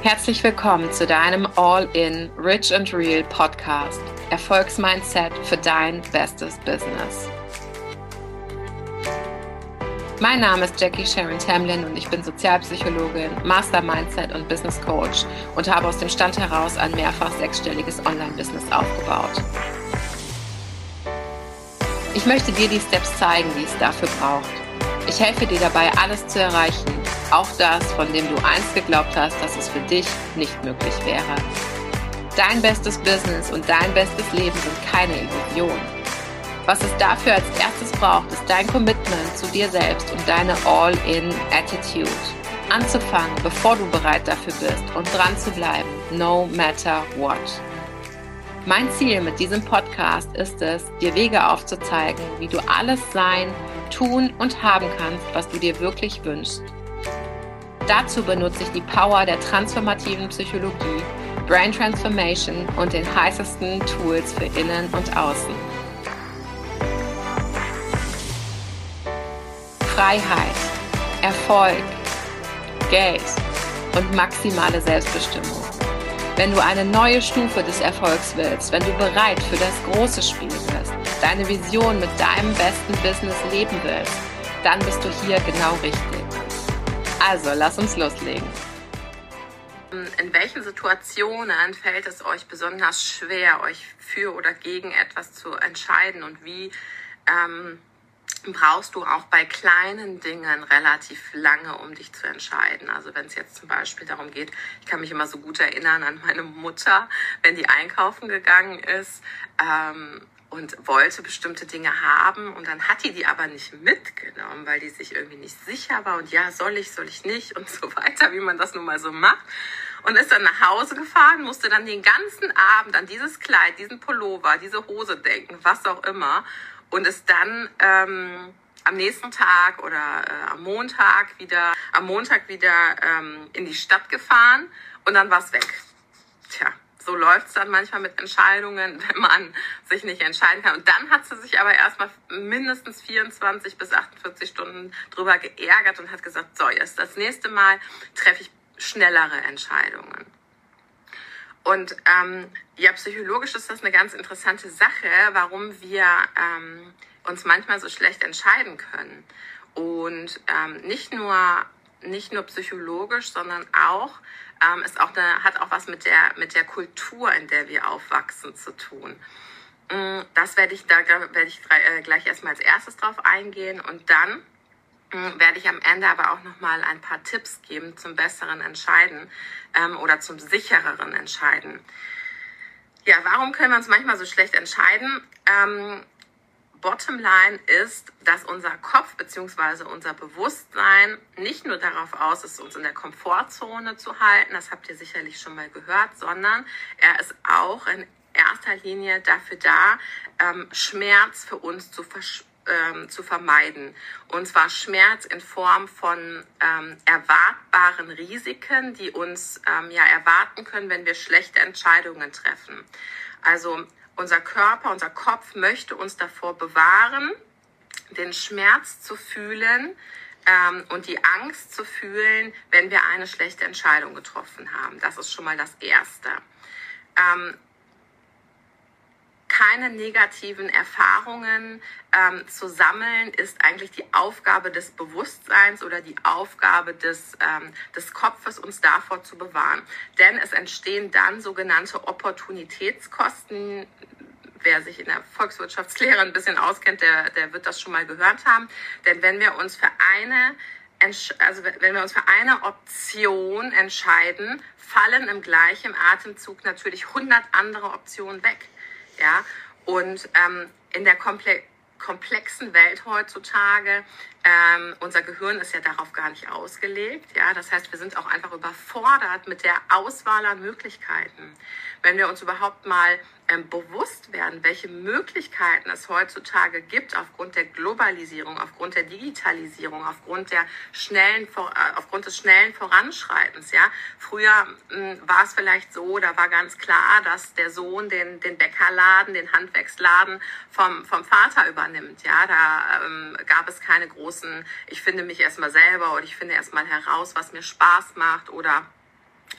Herzlich willkommen zu deinem All-in Rich and Real Podcast. Erfolgsmindset für dein bestes Business. Mein Name ist Jackie Sharon Tamlin und ich bin Sozialpsychologin, Master Mindset und Business Coach und habe aus dem Stand heraus ein mehrfach sechsstelliges Online-Business aufgebaut. Ich möchte dir die Steps zeigen, die es dafür braucht. Ich helfe dir dabei, alles zu erreichen, auch das, von dem du einst geglaubt hast, dass es für dich nicht möglich wäre. Dein bestes Business und dein bestes Leben sind keine Illusion. Was es dafür als erstes braucht, ist dein Commitment zu dir selbst und deine All-in-Attitude. Anzufangen, bevor du bereit dafür bist und dran zu bleiben, no matter what. Mein Ziel mit diesem Podcast ist es, dir Wege aufzuzeigen, wie du alles sein, tun und haben kannst, was du dir wirklich wünschst. Dazu benutze ich die Power der transformativen Psychologie, Brain Transformation und den heißesten Tools für Innen und Außen. Freiheit, Erfolg, Geld und maximale Selbstbestimmung. Wenn du eine neue Stufe des Erfolgs willst, wenn du bereit für das große Spiel bist, deine Vision mit deinem besten Business leben willst, dann bist du hier genau richtig. Also, lass uns loslegen. In welchen Situationen fällt es euch besonders schwer, euch für oder gegen etwas zu entscheiden und wie ähm, brauchst du auch bei kleinen Dingen relativ lange, um dich zu entscheiden. Also wenn es jetzt zum Beispiel darum geht, ich kann mich immer so gut erinnern an meine Mutter, wenn die einkaufen gegangen ist ähm, und wollte bestimmte Dinge haben und dann hat die die aber nicht mitgenommen, weil die sich irgendwie nicht sicher war und ja, soll ich, soll ich nicht und so weiter, wie man das nun mal so macht. Und ist dann nach Hause gefahren, musste dann den ganzen Abend an dieses Kleid, diesen Pullover, diese Hose denken, was auch immer und ist dann ähm, am nächsten Tag oder äh, am Montag wieder, am Montag wieder ähm, in die Stadt gefahren und dann war es weg. Tja, so läuft es dann manchmal mit Entscheidungen, wenn man sich nicht entscheiden kann. Und dann hat sie sich aber erstmal mindestens 24 bis 48 Stunden drüber geärgert und hat gesagt, so, jetzt das nächste Mal treffe ich schnellere Entscheidungen. Und ähm, ja, psychologisch ist das eine ganz interessante Sache, warum wir ähm, uns manchmal so schlecht entscheiden können. Und ähm, nicht nur nicht nur psychologisch, sondern auch ähm, ist auch eine, hat auch was mit der mit der Kultur, in der wir aufwachsen, zu tun. Mm, das werde ich da werde ich äh, gleich erstmal als erstes drauf eingehen und dann werde ich am Ende aber auch noch mal ein paar Tipps geben zum besseren Entscheiden ähm, oder zum sichereren Entscheiden. Ja, warum können wir uns manchmal so schlecht entscheiden? Ähm, Bottomline ist, dass unser Kopf bzw. unser Bewusstsein nicht nur darauf aus ist, uns in der Komfortzone zu halten, das habt ihr sicherlich schon mal gehört, sondern er ist auch in erster Linie dafür da, ähm, Schmerz für uns zu verspüren ähm, zu vermeiden. Und zwar Schmerz in Form von ähm, erwartbaren Risiken, die uns ähm, ja erwarten können, wenn wir schlechte Entscheidungen treffen. Also unser Körper, unser Kopf möchte uns davor bewahren, den Schmerz zu fühlen, ähm, und die Angst zu fühlen, wenn wir eine schlechte Entscheidung getroffen haben. Das ist schon mal das Erste. Keine negativen Erfahrungen ähm, zu sammeln, ist eigentlich die Aufgabe des Bewusstseins oder die Aufgabe des, ähm, des Kopfes, uns davor zu bewahren. Denn es entstehen dann sogenannte Opportunitätskosten. Wer sich in der Volkswirtschaftslehre ein bisschen auskennt, der, der wird das schon mal gehört haben. Denn wenn wir uns für eine also wenn wir uns für eine Option entscheiden, fallen im gleichen Atemzug natürlich 100 andere Optionen weg. Ja? Und ähm, in der Komple komplexen Welt heutzutage, ähm, unser Gehirn ist ja darauf gar nicht ausgelegt. Ja? Das heißt, wir sind auch einfach überfordert mit der Auswahl an Möglichkeiten. Wenn wir uns überhaupt mal ähm, bewusst werden, welche Möglichkeiten es heutzutage gibt aufgrund der Globalisierung, aufgrund der Digitalisierung, aufgrund der schnellen, äh, aufgrund des schnellen Voranschreitens. Ja, früher hm, war es vielleicht so, da war ganz klar, dass der Sohn den den Bäckerladen, den Handwerksladen vom vom Vater übernimmt. Ja, da ähm, gab es keine großen. Ich finde mich erstmal selber oder ich finde erstmal heraus, was mir Spaß macht oder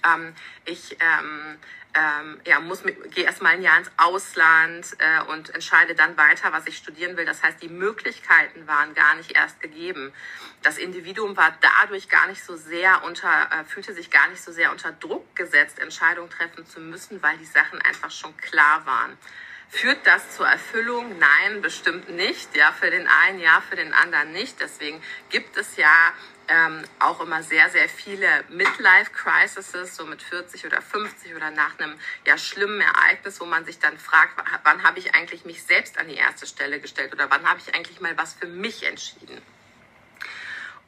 Ähm, ich ähm, ähm, ja, muss gehe erstmal ein Jahr ins Ausland äh, und entscheide dann weiter, was ich studieren will. Das heißt, die Möglichkeiten waren gar nicht erst gegeben. Das Individuum war dadurch gar nicht so sehr unter, äh, fühlte sich gar nicht so sehr unter Druck gesetzt, Entscheidungen treffen zu müssen, weil die Sachen einfach schon klar waren. Führt das zur Erfüllung? Nein, bestimmt nicht. Ja, für den einen ja, für den anderen nicht. Deswegen gibt es ja ähm, auch immer sehr, sehr viele Midlife-Crises, so mit 40 oder 50 oder nach einem ja, schlimmen Ereignis, wo man sich dann fragt, wann habe ich eigentlich mich selbst an die erste Stelle gestellt oder wann habe ich eigentlich mal was für mich entschieden.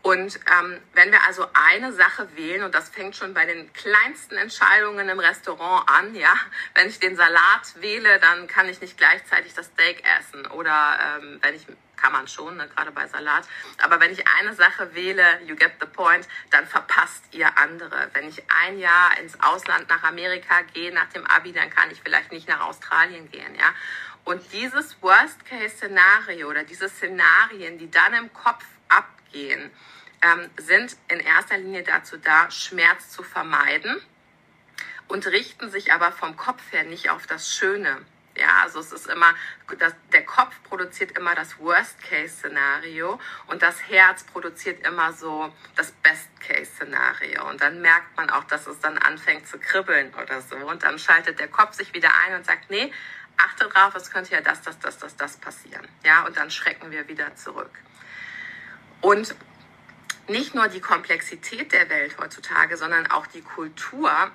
Und ähm, wenn wir also eine Sache wählen, und das fängt schon bei den kleinsten Entscheidungen im Restaurant an, ja, wenn ich den Salat wähle, dann kann ich nicht gleichzeitig das Steak essen. Oder ähm, wenn ich kann man schon, ne, gerade bei Salat. Aber wenn ich eine Sache wähle, you get the point, dann verpasst ihr andere. Wenn ich ein Jahr ins Ausland nach Amerika gehe, nach dem Abi, dann kann ich vielleicht nicht nach Australien gehen, ja. Und dieses Worst-Case-Szenario oder diese Szenarien, die dann im Kopf abgehen, ähm, sind in erster Linie dazu da, Schmerz zu vermeiden und richten sich aber vom Kopf her nicht auf das Schöne. Ja, also es ist immer, das, der Kopf produziert immer das Worst-Case-Szenario und das Herz produziert immer so das Best-Case-Szenario. Und dann merkt man auch, dass es dann anfängt zu kribbeln oder so. Und dann schaltet der Kopf sich wieder ein und sagt, nee, achte drauf, es könnte ja das, das, das, das, das passieren. Ja, und dann schrecken wir wieder zurück. Und nicht nur die Komplexität der Welt heutzutage, sondern auch die Kultur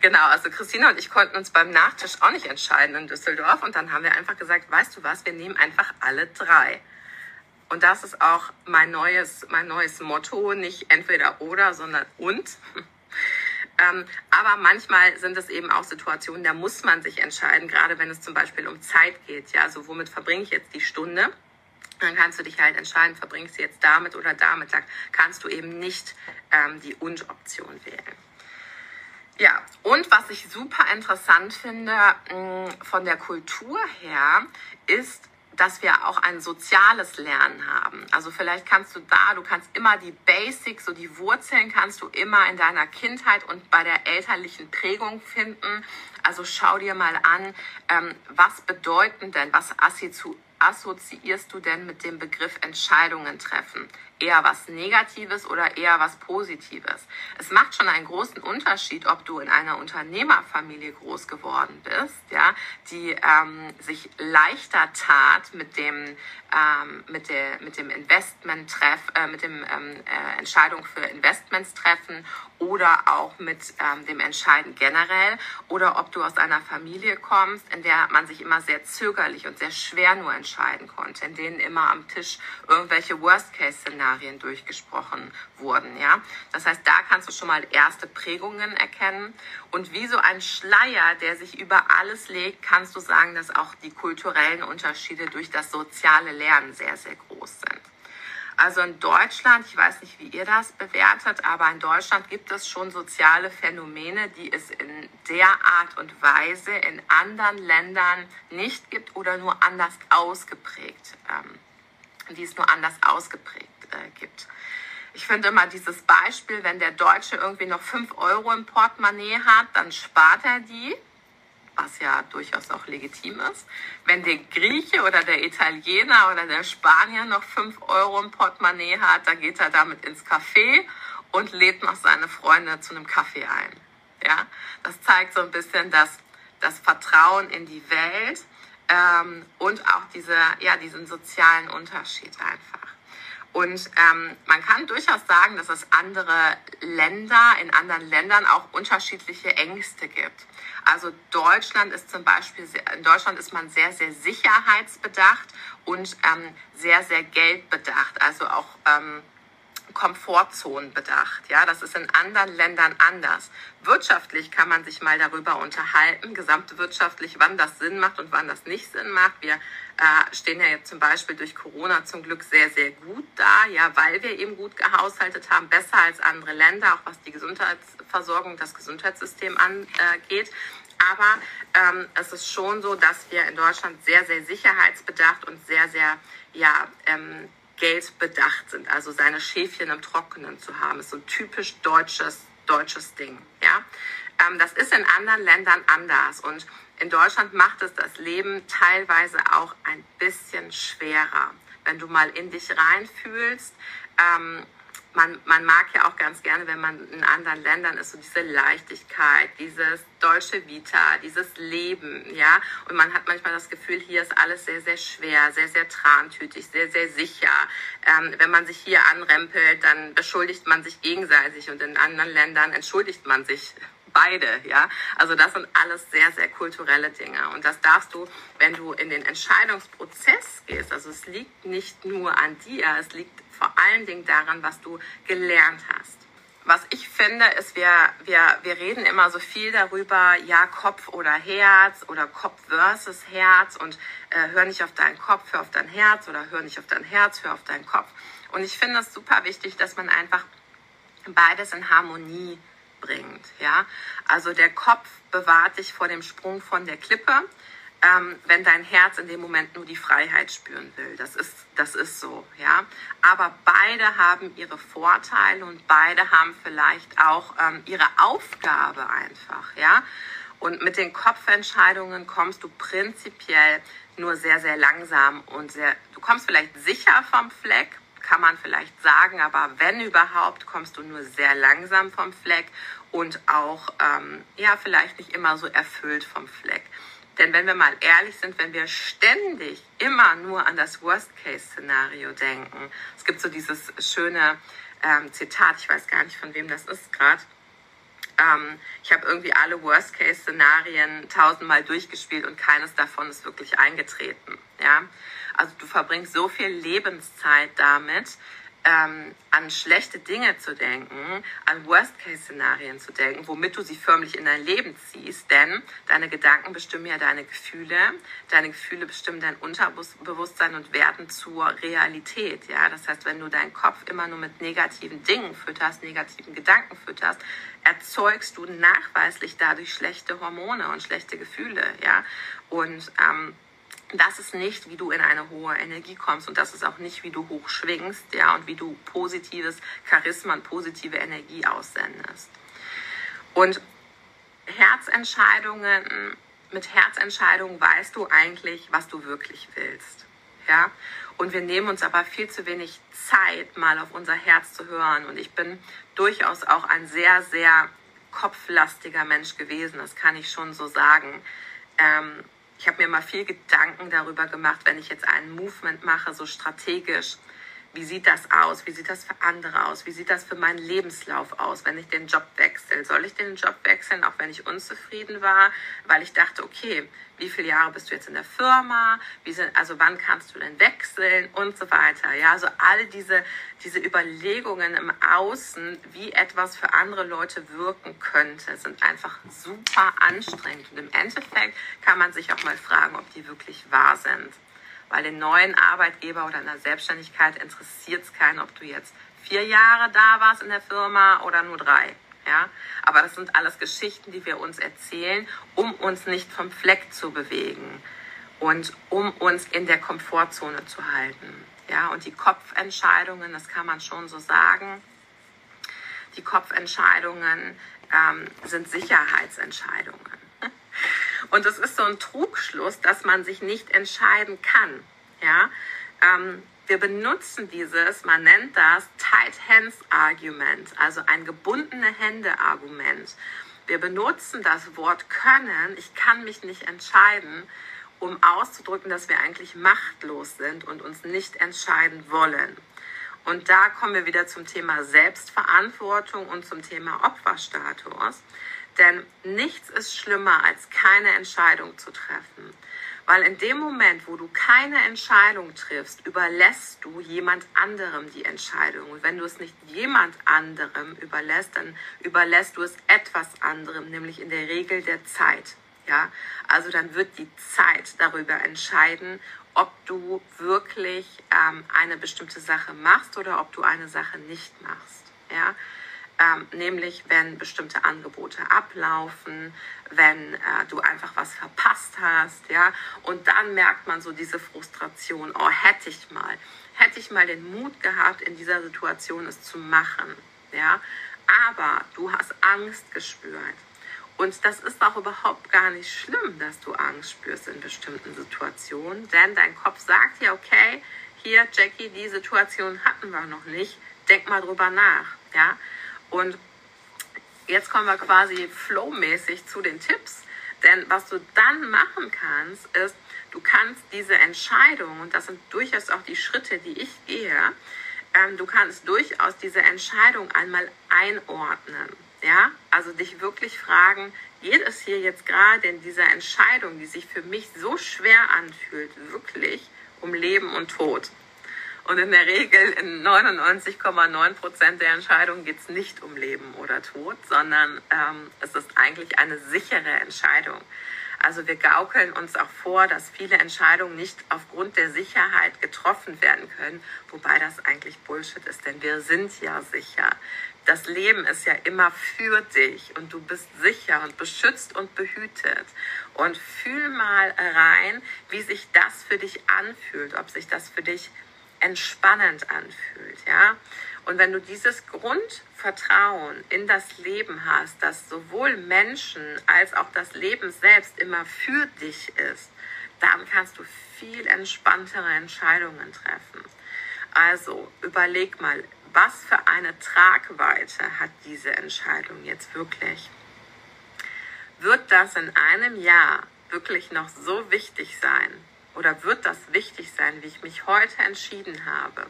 Genau, also Christina und ich konnten uns beim Nachtisch auch nicht entscheiden in Düsseldorf und dann haben wir einfach gesagt, weißt du was, wir nehmen einfach alle drei. Und das ist auch mein neues, mein neues Motto, nicht entweder oder, sondern und. Ähm, aber manchmal sind es eben auch Situationen, da muss man sich entscheiden, gerade wenn es zum Beispiel um Zeit geht. Ja, also womit verbringe ich jetzt die Stunde? Dann kannst du dich halt entscheiden, verbringst du jetzt damit oder damit. Da kannst du eben nicht ähm, die Und-Option wählen. Ja, und was ich super interessant finde mm, von der Kultur her, ist, dass wir auch ein soziales Lernen haben. Also vielleicht kannst du da, du kannst immer die Basics, so die Wurzeln kannst du immer in deiner Kindheit und bei der elterlichen Prägung finden. Also schau dir mal an, ähm, was bedeuten denn, was assoziierst du denn mit dem Begriff Entscheidungen treffen? eher was Negatives oder eher was Positives. Es macht schon einen großen Unterschied, ob du in einer Unternehmerfamilie groß geworden bist, ja, die ähm, sich leichter tat mit dem ähm, mit der mit dem Investment treff, äh, mit dem ähm, äh, Entscheidung für Investments treffen oder auch mit ähm, dem Entscheiden generell oder ob du aus einer Familie kommst, in der man sich immer sehr zögerlich und sehr schwer nur entscheiden konnte, in denen immer am Tisch irgendwelche Worst-Case-Szenarien Szenarien durchgesprochen wurden. Ja? Das heißt, da kannst du schon mal erste Prägungen erkennen. Und wie so ein Schleier, der sich über alles legt, kannst du sagen, dass auch die kulturellen Unterschiede durch das soziale Lernen sehr, sehr groß sind. Also in Deutschland, ich weiß nicht, wie ihr das bewertet, aber in Deutschland gibt es schon soziale Phänomene, die es in der Art und Weise in anderen Ländern nicht gibt oder nur anders ausgeprägt, ähm, die es nur anders ausgeprägt äh, gibt. Ich finde immer dieses Beispiel, wenn der Deutsche irgendwie noch 5 Euro im Portemonnaie hat, dann spart er die, was ja durchaus auch legitim ist. Wenn der Grieche oder der Italiener oder der Spanier noch 5 Euro im Portemonnaie hat, dann geht er damit ins Café und lädt noch seine Freunde zu einem Kaffee ein. Ja, das zeigt so ein bisschen das, das Vertrauen in die Welt ähm, und auch diese, ja, diesen sozialen Unterschied einfach. Und ähm, man kann durchaus sagen, dass es andere Länder, in anderen Ländern auch unterschiedliche Ängste gibt. Also Deutschland ist zum Beispiel, in Deutschland ist man sehr, sehr sicherheitsbedacht und ähm, sehr, sehr geldbedacht. Also auch ähm, Komfortzonen bedacht. Ja, das ist in anderen Ländern anders. Wirtschaftlich kann man sich mal darüber unterhalten, gesamtwirtschaftlich, wann das Sinn macht und wann das nicht Sinn macht. Wir äh, stehen ja jetzt zum Beispiel durch Corona zum Glück sehr, sehr gut da, ja, weil wir eben gut gehaushaltet haben, besser als andere Länder, auch was die Gesundheitsversorgung, das Gesundheitssystem angeht. Aber ähm, es ist schon so, dass wir in Deutschland sehr, sehr sicherheitsbedacht und sehr, sehr ja, ähm, geldbedacht sind. Also seine Schäfchen im Trockenen zu haben, ist so ein typisch deutsches deutsches Ding. Ja? Ähm, das ist in anderen Ländern anders und in Deutschland macht es das Leben teilweise auch ein bisschen schwerer. Wenn du mal in dich reinfühlst, ähm, man, man mag ja auch ganz gerne, wenn man in anderen Ländern ist, so diese Leichtigkeit, dieses deutsche Vita, dieses Leben, ja. Und man hat manchmal das Gefühl, hier ist alles sehr, sehr schwer, sehr, sehr trantütig, sehr, sehr sicher. Ähm, wenn man sich hier anrempelt, dann beschuldigt man sich gegenseitig und in anderen Ländern entschuldigt man sich beide, ja. Also das sind alles sehr, sehr kulturelle Dinge. Und das darfst du, wenn du in den Entscheidungsprozess gehst, also es liegt nicht nur an dir, es liegt vor allen Dingen daran, was du gelernt hast. Was ich finde, ist, wir, wir, wir reden immer so viel darüber, ja, Kopf oder Herz oder Kopf versus Herz und äh, hör nicht auf deinen Kopf, hör auf dein Herz oder hör nicht auf dein Herz, hör auf deinen Kopf. Und ich finde es super wichtig, dass man einfach beides in Harmonie bringt. Ja? Also der Kopf bewahrt dich vor dem Sprung von der Klippe, ähm, wenn dein Herz in dem Moment nur die Freiheit spüren will. Das ist, das ist so. Ja? Aber beide haben ihre Vorteile und beide haben vielleicht auch ähm, ihre Aufgabe einfach. Ja? Und mit den Kopfentscheidungen kommst du prinzipiell nur sehr, sehr langsam und sehr, du kommst vielleicht sicher vom Fleck, kann man vielleicht sagen, aber wenn überhaupt, kommst du nur sehr langsam vom Fleck und auch ähm, ja vielleicht nicht immer so erfüllt vom Fleck. Denn wenn wir mal ehrlich sind, wenn wir ständig immer nur an das Worst-Case-Szenario denken, es gibt so dieses schöne ähm, Zitat, ich weiß gar nicht von wem das ist gerade. Ähm, ich habe irgendwie alle Worst-Case-Szenarien tausendmal durchgespielt und keines davon ist wirklich eingetreten. Ja? Also du verbringst so viel Lebenszeit damit, ähm, an schlechte Dinge zu denken, an Worst-Case-Szenarien zu denken, womit du sie förmlich in dein Leben ziehst. Denn deine Gedanken bestimmen ja deine Gefühle, deine Gefühle bestimmen dein Unterbewusstsein und werden zur Realität. Ja, das heißt, wenn du deinen Kopf immer nur mit negativen Dingen fütterst, negativen Gedanken fütterst, erzeugst du nachweislich dadurch schlechte Hormone und schlechte Gefühle. Ja, und ähm, das ist nicht, wie du in eine hohe Energie kommst und das ist auch nicht, wie du hoch schwingst, ja, und wie du positives Charisma und positive Energie aussendest. Und Herzentscheidungen, mit Herzentscheidungen weißt du eigentlich, was du wirklich willst, ja. Und wir nehmen uns aber viel zu wenig Zeit, mal auf unser Herz zu hören. Und ich bin durchaus auch ein sehr, sehr kopflastiger Mensch gewesen, das kann ich schon so sagen. Ähm, ich habe mir mal viel Gedanken darüber gemacht, wenn ich jetzt einen Movement mache, so strategisch, wie sieht das aus? Wie sieht das für andere aus? Wie sieht das für meinen Lebenslauf aus, wenn ich den Job wechsle? Soll ich den Job wechseln, auch wenn ich unzufrieden war? Weil ich dachte, okay, wie viele Jahre bist du jetzt in der Firma? Sind, also wann kannst du denn wechseln? Und so weiter. Ja, also all diese, diese Überlegungen im Außen, wie etwas für andere Leute wirken könnte, sind einfach super anstrengend. Und im Endeffekt kann man sich auch mal fragen, ob die wirklich wahr sind weil den neuen Arbeitgeber oder in der Selbstständigkeit interessiert es keinen, ob du jetzt vier Jahre da warst in der Firma oder nur drei. Ja? Aber das sind alles Geschichten, die wir uns erzählen, um uns nicht vom Fleck zu bewegen und um uns in der Komfortzone zu halten. Ja? Und die Kopfentscheidungen, das kann man schon so sagen, die Kopfentscheidungen ähm, sind Sicherheitsentscheidungen. Und es ist so ein Trugschluss, dass man sich nicht entscheiden kann. Ja? Ähm, wir benutzen dieses, man nennt das Tight Hands Argument, also ein gebundene Hände Argument. Wir benutzen das Wort können, ich kann mich nicht entscheiden, um auszudrücken, dass wir eigentlich machtlos sind und uns nicht entscheiden wollen. Und da kommen wir wieder zum Thema Selbstverantwortung und zum Thema Opferstatus. Denn nichts ist schlimmer, als keine Entscheidung zu treffen. Weil in dem Moment, wo du keine Entscheidung triffst, überlässt du jemand anderem die Entscheidung. Und wenn du es nicht jemand anderem überlässt, dann überlässt du es etwas anderem, nämlich in der Regel der Zeit. Ja, also dann wird die Zeit darüber entscheiden, ob du wirklich ähm, eine bestimmte Sache machst oder ob du eine Sache nicht machst. Ja, ähm, nämlich wenn bestimmte Angebote ablaufen, wenn äh, du einfach was verpasst hast, ja, und dann merkt man so diese Frustration, oh, hätte ich mal, hätte ich mal den Mut gehabt, in dieser Situation es zu machen, ja, aber du hast Angst gespürt. Und das ist auch überhaupt gar nicht schlimm, dass du Angst spürst in bestimmten Situationen, denn dein Kopf sagt ja, okay, hier, Jackie, die Situation hatten wir noch nicht, denk mal drüber nach, ja. Und jetzt kommen wir quasi flowmäßig zu den Tipps, denn was du dann machen kannst, ist, du kannst diese Entscheidung, und das sind durchaus auch die Schritte, die ich gehe, ähm, du kannst durchaus diese Entscheidung einmal einordnen. Ja, also dich wirklich fragen, geht es hier jetzt gerade in dieser Entscheidung, die sich für mich so schwer anfühlt, wirklich um Leben und Tod? Und in der Regel in 99,9 Prozent der Entscheidungen geht es nicht um Leben oder Tod, sondern ähm, es ist eigentlich eine sichere Entscheidung. Also wir gaukeln uns auch vor, dass viele Entscheidungen nicht aufgrund der Sicherheit getroffen werden können, wobei das eigentlich Bullshit ist, denn wir sind ja sicher. Das Leben ist ja immer für dich und du bist sicher und beschützt und behütet. Und fühl mal rein, wie sich das für dich anfühlt, ob sich das für dich entspannend anfühlt, ja. Und wenn du dieses Grundvertrauen in das Leben hast, dass sowohl Menschen als auch das Leben selbst immer für dich ist, dann kannst du viel entspanntere Entscheidungen treffen. Also überleg mal, was für eine Tragweite hat diese Entscheidung jetzt wirklich? Wird das in einem Jahr wirklich noch so wichtig sein? Oder wird das wichtig sein, wie ich mich heute entschieden habe?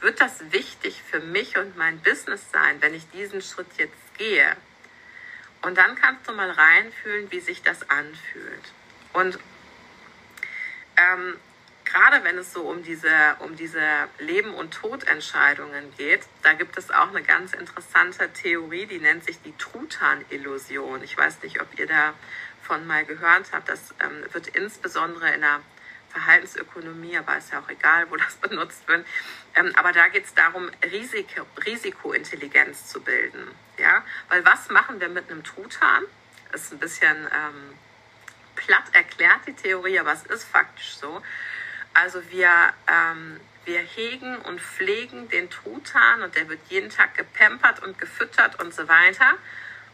wird das wichtig für mich und mein Business sein, wenn ich diesen Schritt jetzt gehe? Und dann kannst du mal reinfühlen, wie sich das anfühlt. Und ähm, gerade wenn es so um diese, um diese Leben- und Todentscheidungen geht, da gibt es auch eine ganz interessante Theorie, die nennt sich die Truthahn-Illusion. Ich weiß nicht, ob ihr davon mal gehört habt. Das ähm, wird insbesondere in der Verhaltensökonomie, aber ist ja auch egal, wo das benutzt wird. Ähm, aber da geht es darum, Risiko, Risikointelligenz zu bilden. Ja? Weil was machen wir mit einem Truthahn? Das ist ein bisschen ähm, platt erklärt, die Theorie, aber es ist faktisch so. Also wir, ähm, wir hegen und pflegen den Truthahn und der wird jeden Tag gepampert und gefüttert und so weiter.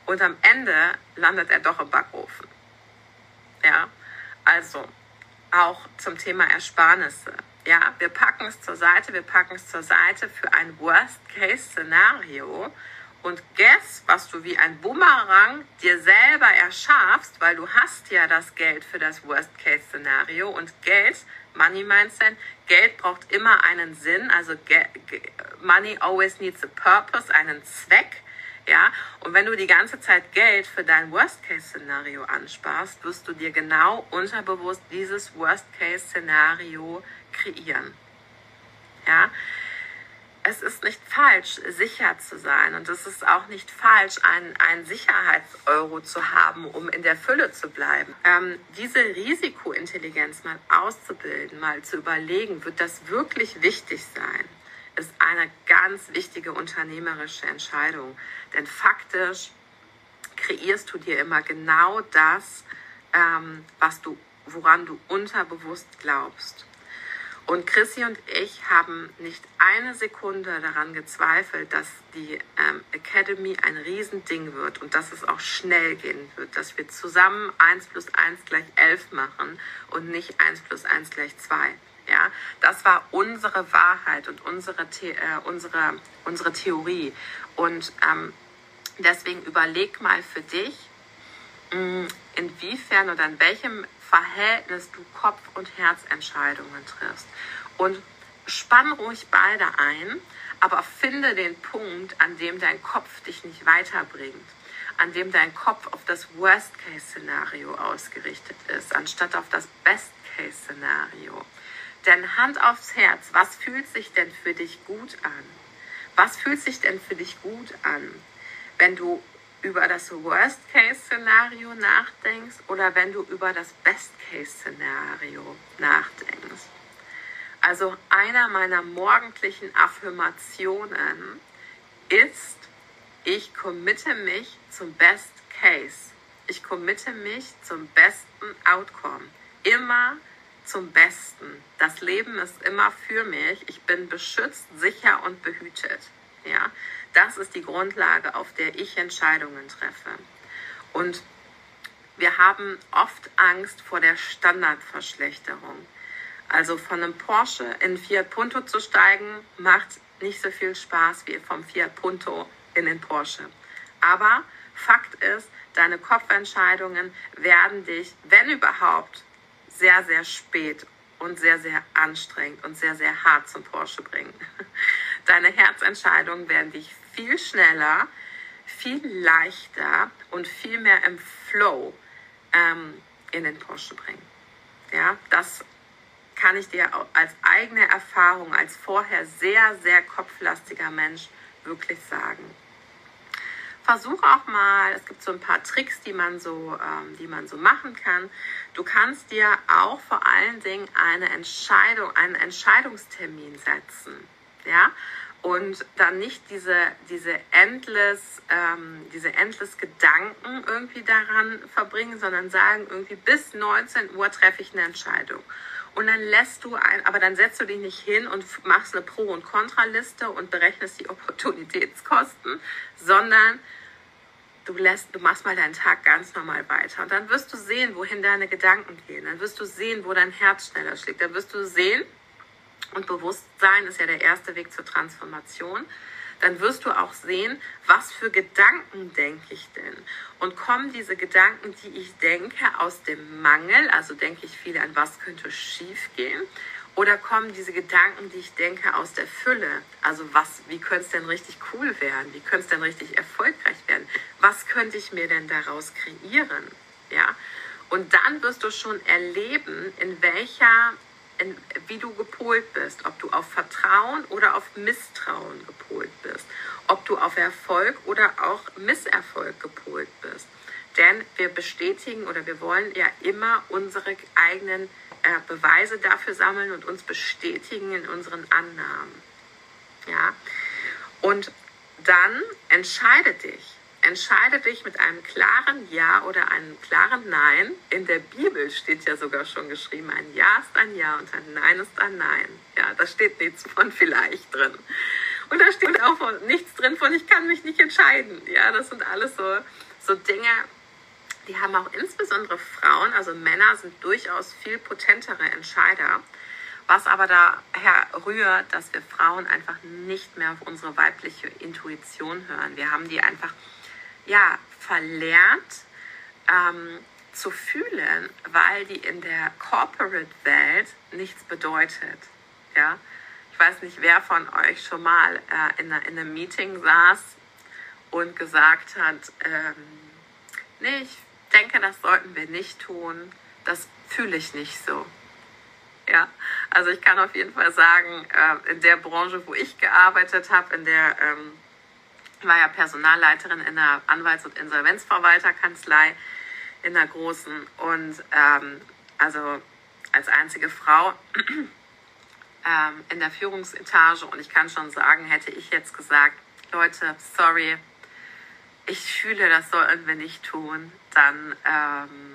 Und am Ende landet er doch im Backofen. Ja, also auch zum Thema Ersparnisse. Ja, wir packen es zur Seite, wir packen es zur Seite für ein Worst-Case-Szenario. Und guess, was du wie ein Bumerang dir selber erschaffst, weil du hast ja das Geld für das Worst-Case-Szenario. Und Geld, Money Mindset, Geld braucht immer einen Sinn. Also Money always needs a purpose, einen Zweck. Ja, und wenn du die ganze Zeit Geld für dein Worst-Case-Szenario ansparst, wirst du dir genau unterbewusst dieses Worst-Case-Szenario kreieren. Ja, es ist nicht falsch, sicher zu sein und es ist auch nicht falsch, einen, einen Sicherheitseuro zu haben, um in der Fülle zu bleiben. Ähm, diese Risikointelligenz mal auszubilden, mal zu überlegen, wird das wirklich wichtig sein? Ist eine ganz wichtige unternehmerische Entscheidung. Denn faktisch kreierst du dir immer genau das, ähm, was du, woran du unterbewusst glaubst. Und Chrissy und ich haben nicht eine Sekunde daran gezweifelt, dass die ähm, Academy ein Riesending wird und dass es auch schnell gehen wird, dass wir zusammen 1 plus 1 gleich 11 machen und nicht 1 plus 1 gleich 2. Ja, das war unsere Wahrheit und unsere, The äh, unsere, unsere Theorie. Und ähm, deswegen überleg mal für dich, mh, mm, inwiefern oder in welchem Verhältnis du Kopf- und Herzentscheidungen triffst. Und spann ruhig beide ein, aber finde den Punkt, an dem dein Kopf dich nicht weiterbringt, an dem dein Kopf auf das Worst-Case-Szenario ausgerichtet ist, anstatt auf das Best-Case-Szenario. Denn Hand aufs Herz, was fühlt sich denn für dich gut an? Was fühlt sich denn für dich gut an, wenn du über das Worst-Case-Szenario nachdenkst oder wenn du über das Best-Case-Szenario nachdenkst? Also einer meiner morgendlichen Affirmationen ist, ich committe mich zum Best Case. Ich committe mich zum besten Outcome. Immer zum Besten. Das Leben ist immer für mich. Ich bin beschützt, sicher und behütet. Ja, Das ist die Grundlage, auf der ich Entscheidungen treffe. Und wir haben oft Angst vor der Standardverschlechterung. Also von einem Porsche in Fiat Punto zu steigen, macht nicht so viel Spaß wie vom Fiat Punto in den Porsche. Aber Fakt ist, deine Kopfentscheidungen werden dich, wenn überhaupt, sehr, sehr spät und sehr, sehr anstrengend und sehr, sehr hart zum Porsche bringen. Deine Herzentscheidungen werden dich viel schneller, viel leichter und viel mehr im Flow ähm, in den Porsche bringen. Ja, das kann ich dir als eigene Erfahrung, als vorher sehr, sehr kopflastiger Mensch wirklich sagen. Versuch auch mal, es gibt so ein paar Tricks, die man so, ähm, die man so machen kann. Du kannst dir auch vor allen Dingen eine Entscheidung, einen Entscheidungstermin setzen. Ja, und dann nicht diese, diese endless, ähm, diese endless Gedanken irgendwie daran verbringen, sondern sagen, irgendwie bis 19 Uhr treffe ich eine Entscheidung. Und dann lässt du ein, aber dann setzt du dich nicht hin und machst eine Pro- und Kontraliste und berechnest die Opportunitätskosten, sondern du lässt, du machst mal deinen Tag ganz normal weiter. Und dann wirst du sehen, wohin deine Gedanken gehen. Dann wirst du sehen, wo dein Herz schneller schlägt. Dann wirst du sehen, und Bewusstsein ist ja der erste Weg zur Transformation, dann wirst du auch sehen, was für Gedanken denke ich denn? Und kommen diese Gedanken, die ich denke, aus dem Mangel, also denke ich viel an, was könnte schiefgehen? Oder kommen diese Gedanken, die ich denke, aus der Fülle? Also was, wie könnte es denn richtig cool werden? Wie könnte es denn richtig erfolgreich werden? Was könnte ich mir denn daraus kreieren? Ja? Und dann wirst du schon erleben, in welcher in, wie du gepolt bist, ob du auf Vertrauen oder auf Misstrauen gepolt bist, ob du auf Erfolg oder auch Misserfolg gepolt bist. Denn wir bestätigen oder wir wollen ja immer unsere eigenen äh, Beweise dafür sammeln und uns bestätigen in unseren Annahmen. Ja? Und dann entscheide dich Entscheide dich mit einem klaren Ja oder einem klaren Nein. In der Bibel steht ja sogar schon geschrieben, ein Ja ist ein Ja und ein Nein ist ein Nein. Ja, da steht nichts von vielleicht drin. Und da steht auch nichts drin von ich kann mich nicht entscheiden. Ja, das sind alles so, so Dinge, die haben auch insbesondere Frauen, also Männer sind durchaus viel potentere Entscheider. Was aber daher rührt, dass wir Frauen einfach nicht mehr auf unsere weibliche Intuition hören. Wir haben die einfach ja, verlernt ähm, zu fühlen, weil die in der Corporate-Welt nichts bedeutet. Ja? Ich weiß nicht, wer von euch schon mal äh, in, in, einem Meeting saß und gesagt hat, ähm, nee, ich denke, das sollten wir nicht tun, das fühle ich nicht so. Ja, also ich kann auf jeden Fall sagen, äh, in der Branche, wo ich gearbeitet habe, in der ähm, war ja Personalleiterin in der Anwalts- und Insolvenzverwalterkanzlei in der großen und ähm, also als einzige Frau ähm, in der Führungsetage und ich kann schon sagen, hätte ich jetzt gesagt, Leute, sorry, ich fühle, das sollten wir nicht tun, dann ähm,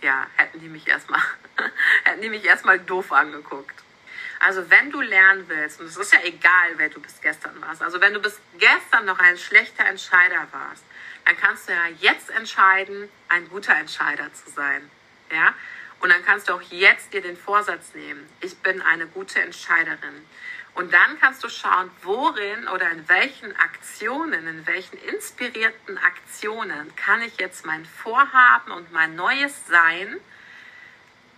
ja, hätten die mich erstmal hätten die mich erstmal doof angeguckt. Also wenn du lernen willst, und es ist ja egal, wer du bis gestern warst, also wenn du bis gestern noch ein schlechter Entscheider warst, dann kannst du ja jetzt entscheiden, ein guter Entscheider zu sein. Ja? Und dann kannst du auch jetzt dir den Vorsatz nehmen, ich bin eine gute Entscheiderin. Und dann kannst du schauen, worin oder in welchen Aktionen, in welchen inspirierten Aktionen kann ich jetzt mein Vorhaben und mein neues Sein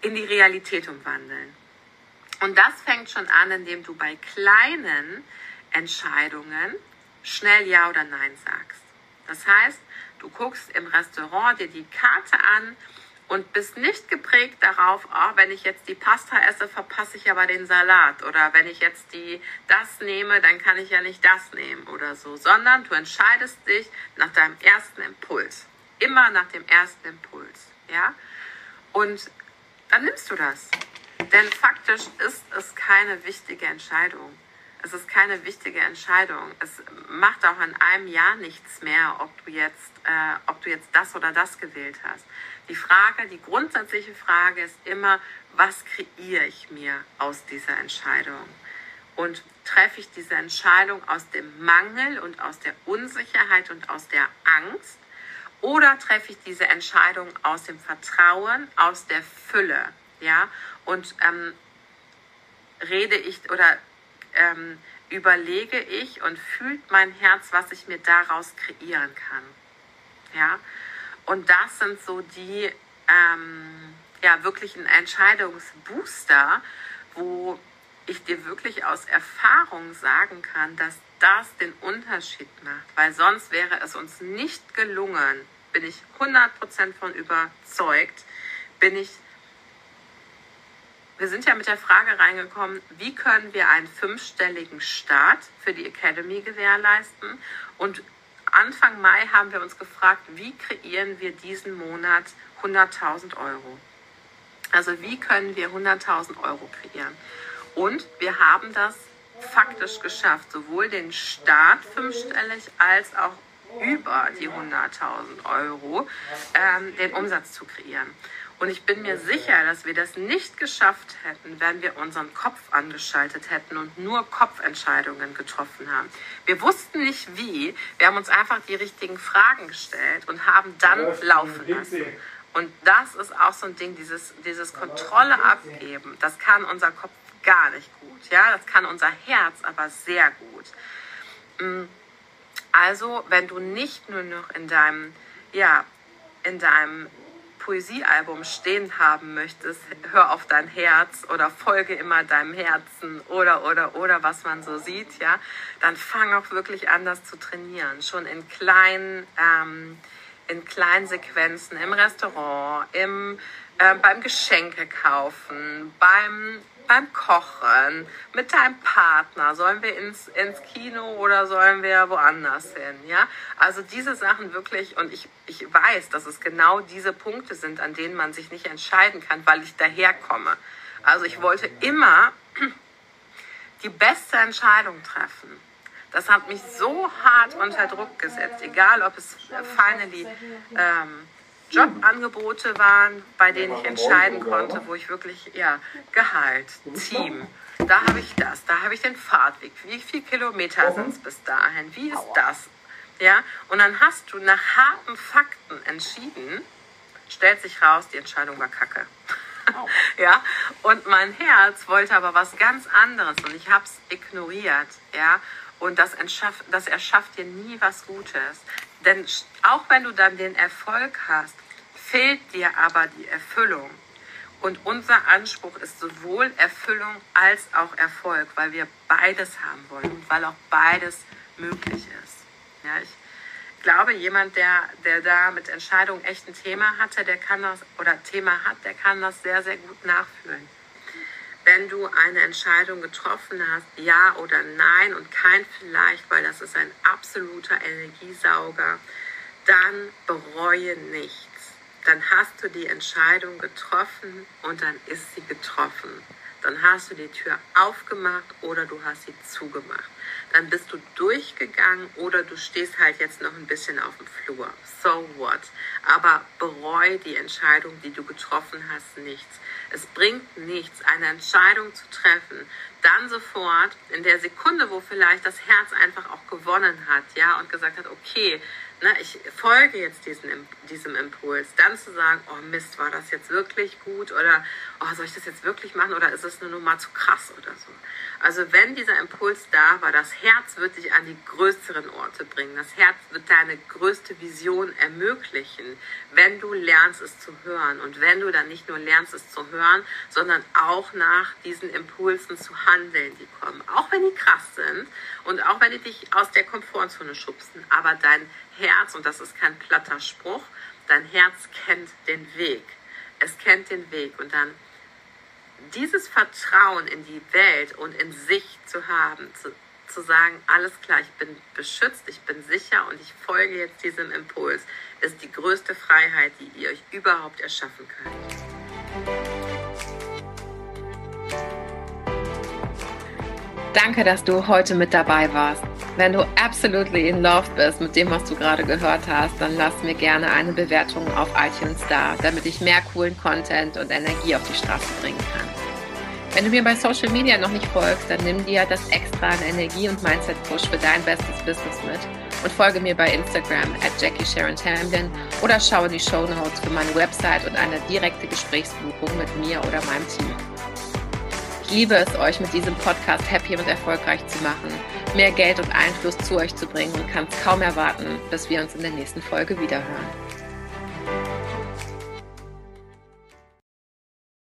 in die Realität umwandeln. Und das fängt schon an, indem du bei kleinen Entscheidungen schnell Ja oder Nein sagst. Das heißt, du guckst im Restaurant dir die Karte an und bist nicht geprägt darauf, oh, wenn ich jetzt die Pasta esse, verpasse ich aber den Salat oder wenn ich jetzt die das nehme, dann kann ich ja nicht das nehmen oder so, sondern du entscheidest dich nach deinem ersten Impuls. Immer nach dem ersten Impuls, ja? Und dann nimmst du das. Denn faktisch ist es keine wichtige Entscheidung. Es ist keine wichtige Entscheidung. Es macht auch in einem Jahr nichts mehr, ob du jetzt, äh, ob du jetzt das oder das gewählt hast. Die Frage, die grundsätzliche Frage ist immer, was kreiere ich mir aus dieser Entscheidung? Und treffe ich diese Entscheidung aus dem Mangel und aus der Unsicherheit und aus der Angst? Oder treffe ich diese Entscheidung aus dem Vertrauen, aus der Fülle? Ja, und ähm, rede ich oder ähm, überlege ich und fühlt mein Herz, was ich mir daraus kreieren kann. Ja, und das sind so die ähm, ja, wirklichen Entscheidungsbooster, wo ich dir wirklich aus Erfahrung sagen kann, dass das den Unterschied macht, weil sonst wäre es uns nicht gelungen, bin ich 100% von überzeugt, bin ich wir sind ja mit der Frage reingekommen, wie können wir einen fünfstelligen Start für die Academy gewährleisten? Und Anfang Mai haben wir uns gefragt, wie kreieren wir diesen Monat 100.000 Euro? Also wie können wir 100.000 Euro kreieren? Und wir haben das faktisch geschafft, sowohl den Start fünfstellig als auch über die 100.000 Euro ähm, den Umsatz zu kreieren. Und ich bin mir sicher, dass wir das nicht geschafft hätten, wenn wir unseren Kopf angeschaltet hätten und nur Kopfentscheidungen getroffen haben. Wir wussten nicht wie. Wir haben uns einfach die richtigen Fragen gestellt und haben dann laufen lassen. Und das ist auch so ein Ding, dieses, dieses Kontrolle abgeben, das kann unser Kopf gar nicht gut. Ja, das kann unser Herz aber sehr gut. Mm. Also, wenn du nicht nur noch in deinem, ja, in deinem Poesiealbum stehen haben möchtest, hör auf dein Herz oder folge immer deinem Herzen oder, oder, oder, was man so sieht, ja, dann fang auch wirklich an, das zu trainieren. Schon in kleinen, ähm, in kleinen Sequenzen im Restaurant, im, äh, beim Geschenke kaufen, beim beim Kochen, mit deinem Partner, sollen wir ins, ins Kino oder sollen wir woanders hin? Ja? Also diese Sachen wirklich, und ich, ich weiß, dass es genau diese Punkte sind, an denen man sich nicht entscheiden kann, weil ich daherkomme. Also ich wollte immer die beste Entscheidung treffen. Das hat mich so hart unter Druck gesetzt, egal ob es finally ähm, Jobangebote waren, bei denen ich entscheiden konnte, wo ich wirklich, ja, Gehalt, Team, da habe ich das, da habe ich den Fahrtweg, wie viele Kilometer sind es bis dahin, wie ist das? Ja, und dann hast du nach harten Fakten entschieden, stellt sich raus, die Entscheidung war kacke. ja, und mein Herz wollte aber was ganz anderes und ich habe es ignoriert, ja, und das, das erschafft dir nie was Gutes. Denn auch wenn du dann den Erfolg hast, fehlt dir aber die Erfüllung. Und unser Anspruch ist sowohl Erfüllung als auch Erfolg, weil wir beides haben wollen und weil auch beides möglich ist. Ja, ich glaube, jemand, der, der da mit Entscheidungen echt ein Thema hatte, der kann das, oder Thema hat, der kann das sehr, sehr gut nachfühlen. Wenn du eine Entscheidung getroffen hast, ja oder nein und kein vielleicht, weil das ist ein absoluter Energiesauger, dann bereue nicht dann hast du die Entscheidung getroffen und dann ist sie getroffen. Dann hast du die Tür aufgemacht oder du hast sie zugemacht. Dann bist du durchgegangen oder du stehst halt jetzt noch ein bisschen auf dem Flur. So what? Aber bereu die Entscheidung, die du getroffen hast, nichts. Es bringt nichts, eine Entscheidung zu treffen, dann sofort in der Sekunde, wo vielleicht das Herz einfach auch gewonnen hat, ja, und gesagt hat, okay, ne, ich folge jetzt diesen, diesem Impuls, dann zu sagen, oh Mist, war das jetzt wirklich gut oder oh, soll ich das jetzt wirklich machen oder ist es eine Nummer zu krass oder so. Also wenn dieser Impuls da war, das Herz wird dich an die größeren Orte bringen, das Herz wird deine größte Vision ermöglichen, wenn du lernst es zu hören. Und wenn du dann nicht nur lernst es zu hören, sondern auch nach diesen Impulsen zu handeln, die kommen, auch wenn die krass sind und auch wenn die dich aus der Komfortzone schubsen, aber dein Herz, und das ist kein platter Spruch, dein Herz kennt den Weg. Es kennt den Weg. Und dann dieses Vertrauen in die Welt und in sich zu haben, zu, zu sagen, alles klar, ich bin beschützt, ich bin sicher und ich folge jetzt diesem Impuls, ist die größte Freiheit, die ihr euch überhaupt erschaffen könnt. Danke, dass du heute mit dabei warst. Wenn du absolutely in love bist mit dem, was du gerade gehört hast, dann lass mir gerne eine Bewertung auf iTunes da, damit ich mehr coolen Content und Energie auf die Straße bringen kann. Wenn du mir bei Social Media noch nicht folgst, dann nimm dir das extra an Energie und Mindset Push für dein bestes Business mit und folge mir bei Instagram at Jackie Sharon Tamblin oder schaue die Show Notes für meine Website und eine direkte Gesprächsbuchung mit mir oder meinem Team. Liebe es, euch mit diesem Podcast happy und erfolgreich zu machen, mehr Geld und Einfluss zu euch zu bringen und kann es kaum erwarten, bis wir uns in der nächsten Folge wiederhören.